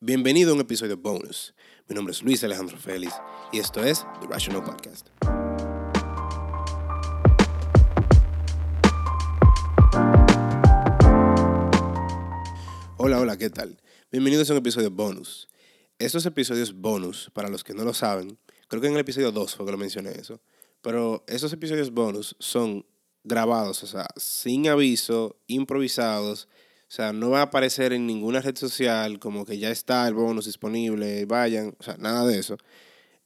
Bienvenido a un episodio bonus. Mi nombre es Luis Alejandro Félix y esto es The Rational Podcast. Hola, hola, ¿qué tal? Bienvenidos a un episodio bonus. Estos episodios bonus, para los que no lo saben, creo que en el episodio 2 fue que lo mencioné eso, pero esos episodios bonus son grabados, o sea, sin aviso, improvisados, o sea, no va a aparecer en ninguna red social como que ya está el bonus disponible, vayan, o sea, nada de eso.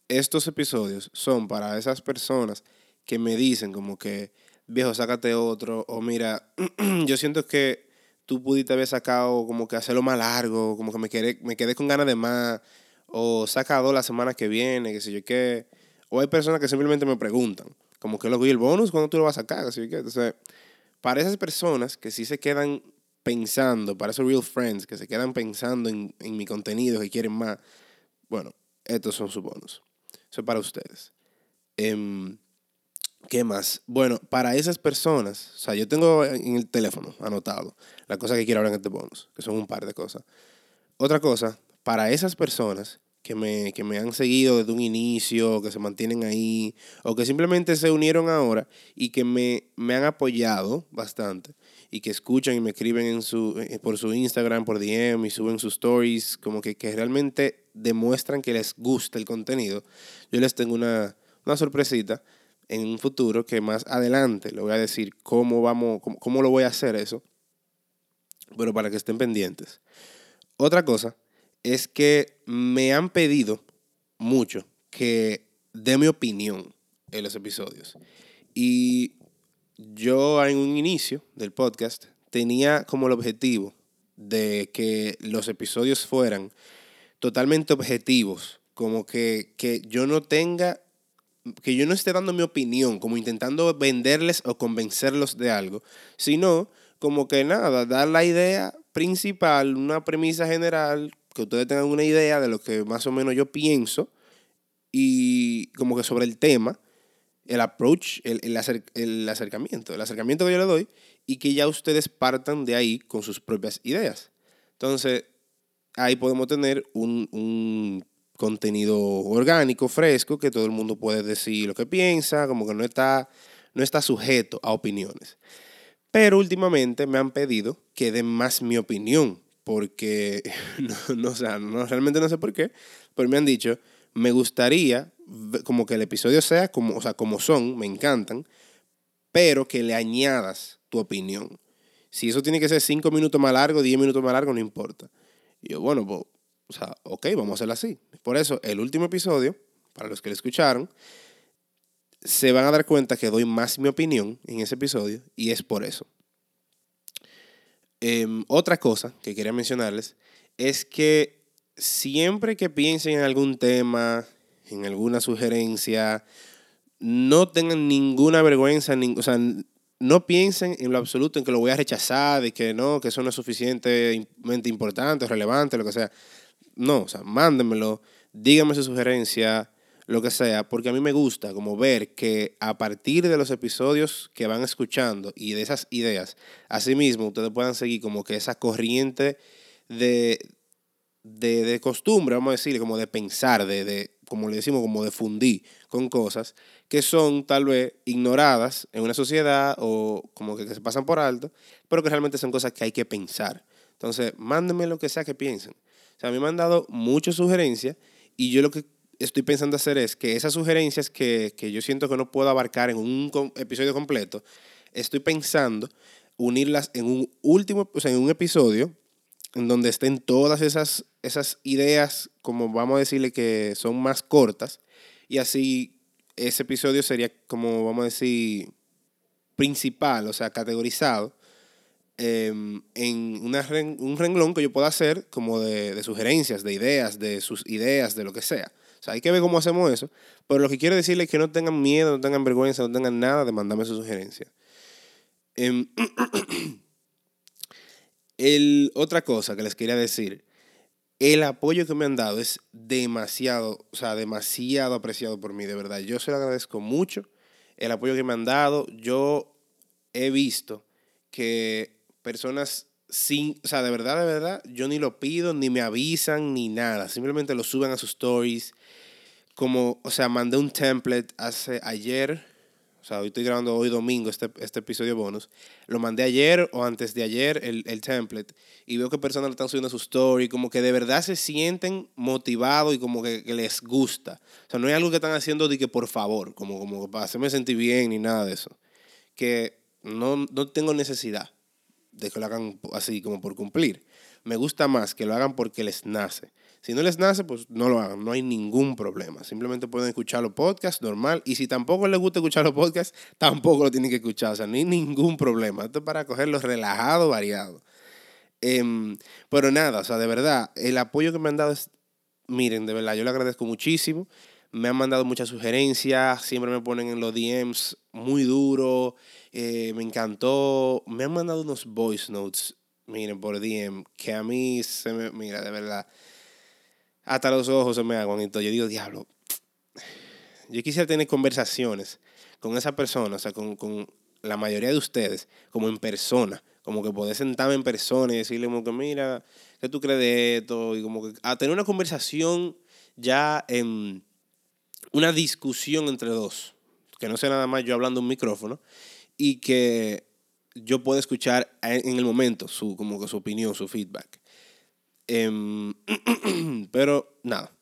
Estos episodios son para esas personas que me dicen como que, viejo, sácate otro, o mira, yo siento que tú pudiste haber sacado como que hacerlo más largo, como que me quedé, me quedé con ganas de más, o saca dos la semana que viene, que sé yo qué. O hay personas que simplemente me preguntan, como que lo y el bonus, ¿cuándo tú lo vas a sacar? Que, entonces, para esas personas que sí se quedan pensando, para esos real friends que se quedan pensando en, mi contenido, que quieren más, bueno, estos son sus bonos. Eso es para ustedes. Em, ¿Qué más? Bueno, para esas personas, o sea, yo tengo en el teléfono anotado las cosas que quiero hablar en este bonus, que son un par de cosas. Otra cosa, para esas personas que me, que me han seguido desde un inicio, que se mantienen ahí, o que simplemente se unieron ahora y que me, me han apoyado bastante y que escuchan y me escriben en su, eh, por su Instagram, por DM y suben sus stories, como que, que realmente demuestran que les gusta el contenido, yo les tengo una, una sorpresita en un futuro que más adelante le voy a decir cómo, vamos, cómo, cómo lo voy a hacer eso, pero para que estén pendientes. Otra cosa es que me han pedido mucho que dé mi opinión en los episodios. Y yo en un inicio del podcast tenía como el objetivo de que los episodios fueran totalmente objetivos, como que, yo no tenga, que yo no esté dando mi opinión, como intentando venderles o convencerlos de algo, sino como que nada, dar la idea principal, una premisa general, que ustedes tengan una idea de lo que más o menos yo pienso y como que sobre el tema el approach, el, el, acercamiento, el acercamiento que yo le doy y que ya ustedes partan de ahí con sus propias ideas. Entonces, ahí podemos tener un, un contenido orgánico, fresco, que todo el mundo puede decir lo que piensa, como que no está, no está sujeto a opiniones. Pero últimamente me han pedido que den más mi opinión, porque no, no, o sea, no, realmente no sé por qué, pero me han dicho, me gustaría como que el episodio sea como, o sea, como son, me encantan, pero que le añadas tu opinión. Si eso tiene que ser 5 minutos más largo, 10 minutos más largo, no importa. Y yo, bueno, pues, o sea, ok, vamos a hacerlo así. Por eso, el último episodio, para los que lo escucharon, se van a dar cuenta que doy más mi opinión en ese episodio y es por eso. Em, otra cosa que quería mencionarles es que siempre que piensen en algún tema, en alguna sugerencia, no tengan ninguna vergüenza, o sea, no piensen en lo absoluto en que lo voy a rechazar, de que no, que eso no es suficientemente importante, relevante, lo que sea. No, o sea, mándenmelo, díganme su sugerencia, lo que sea, porque a mí me gusta como ver que a partir de los episodios que van escuchando y de esas ideas, asimismo ustedes puedan seguir como que esa corriente de, de, de costumbre, vamos a decir, como de pensar, de, de, como le decimos, como de fundir con cosas que son tal vez ignoradas en una sociedad o como que, se pasan por alto, pero que realmente son cosas que hay que pensar. Entonces, mándenme lo que sea que piensen. O sea, a mí me han dado muchas sugerencias y yo lo que estoy pensando hacer es que esas sugerencias que, que yo siento que no puedo abarcar en un episodio completo, estoy pensando unirlas en un último, o sea, en un episodio en donde estén todas esas, esas ideas, como vamos a decirle que son más cortas, y así ese episodio sería como, vamos a decir, principal, o sea, categorizado em, en una, un renglón que yo pueda hacer como de, de, sugerencias, de ideas, de sus ideas, de lo que sea. O sea, hay que ver cómo hacemos eso. Pero lo que quiero decirles es que no tengan miedo, no tengan vergüenza, no tengan nada de mandarme su sugerencia. Eh, El, otra cosa que les quería decir, el apoyo que me han dado es demasiado, o sea, demasiado apreciado por mí, de verdad. Yo se lo agradezco mucho, el apoyo que me han dado. Yo he visto que personas sin, o sea, de verdad, de verdad, yo ni lo pido, ni me avisan, ni nada. Simplemente lo suben a sus stories. Como, o sea, mandé un template hace ayer o sea, hoy estoy grabando hoy domingo este, este episodio bonus. Lo mandé ayer o antes de ayer el, el template y veo que personas lo están subiendo a su story, como que de verdad se sienten motivados y como que, les gusta. O sea, no es algo que están haciendo de que por favor, como, como para hacerme sentir bien ni nada de eso. Que no, no tengo necesidad de que lo hagan así como por cumplir. Me gusta más que lo hagan porque les nace. Si no les nace, pues no lo hagan, no hay ningún problema. Simplemente pueden escuchar los podcasts normal. Y si tampoco les gusta escuchar los podcasts, tampoco lo tienen que escuchar. O sea, no hay ningún problema. Esto es para cogerlo relajado, variado. Em, pero nada, o sea, de verdad, el apoyo que me han dado es, miren, de verdad, yo le agradezco muchísimo. Me han mandado muchas sugerencias, siempre me ponen en los DMs muy duro, eh, me encantó. Me han mandado unos voice notes, miren, por DM, que a mí se me, mira, de verdad, hasta los ojos se me aguan todo. Yo digo, diablo, yo quisiera tener conversaciones con esa persona, o sea, con, la mayoría de ustedes, como en persona, como que poder sentarme en persona y decirle como que, mira, ¿qué tú crees de esto? Y como que a tener una conversación ya en una discusión entre dos, que no sea nada más yo hablando un micrófono y que yo pueda escuchar en el momento su, como que su opinión, su feedback. Em, pero nada,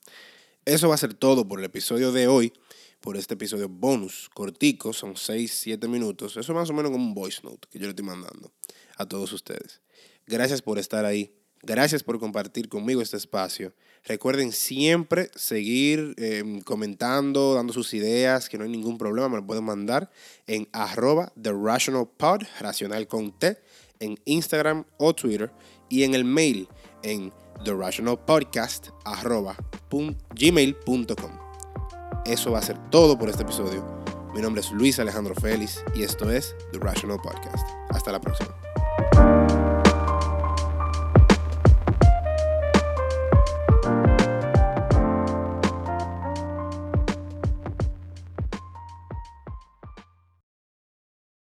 eso va a ser todo por el episodio de hoy, por este episodio bonus, cortico, son 6, 7 minutos. Eso es más o menos como un voice note que yo le estoy mandando a todos ustedes. Gracias por estar ahí. Gracias por compartir conmigo este espacio. Recuerden siempre seguir em, comentando, dando sus ideas, que no hay ningún problema, me lo pueden mandar en arroba The Rational Pod, racional con T, en Instagram o Twitter y en el mail en therationalpodcast.gmail.com. Eso va a ser todo por este episodio. Mi nombre es Luis Alejandro Félix y esto es The Rational Podcast. Hasta la próxima.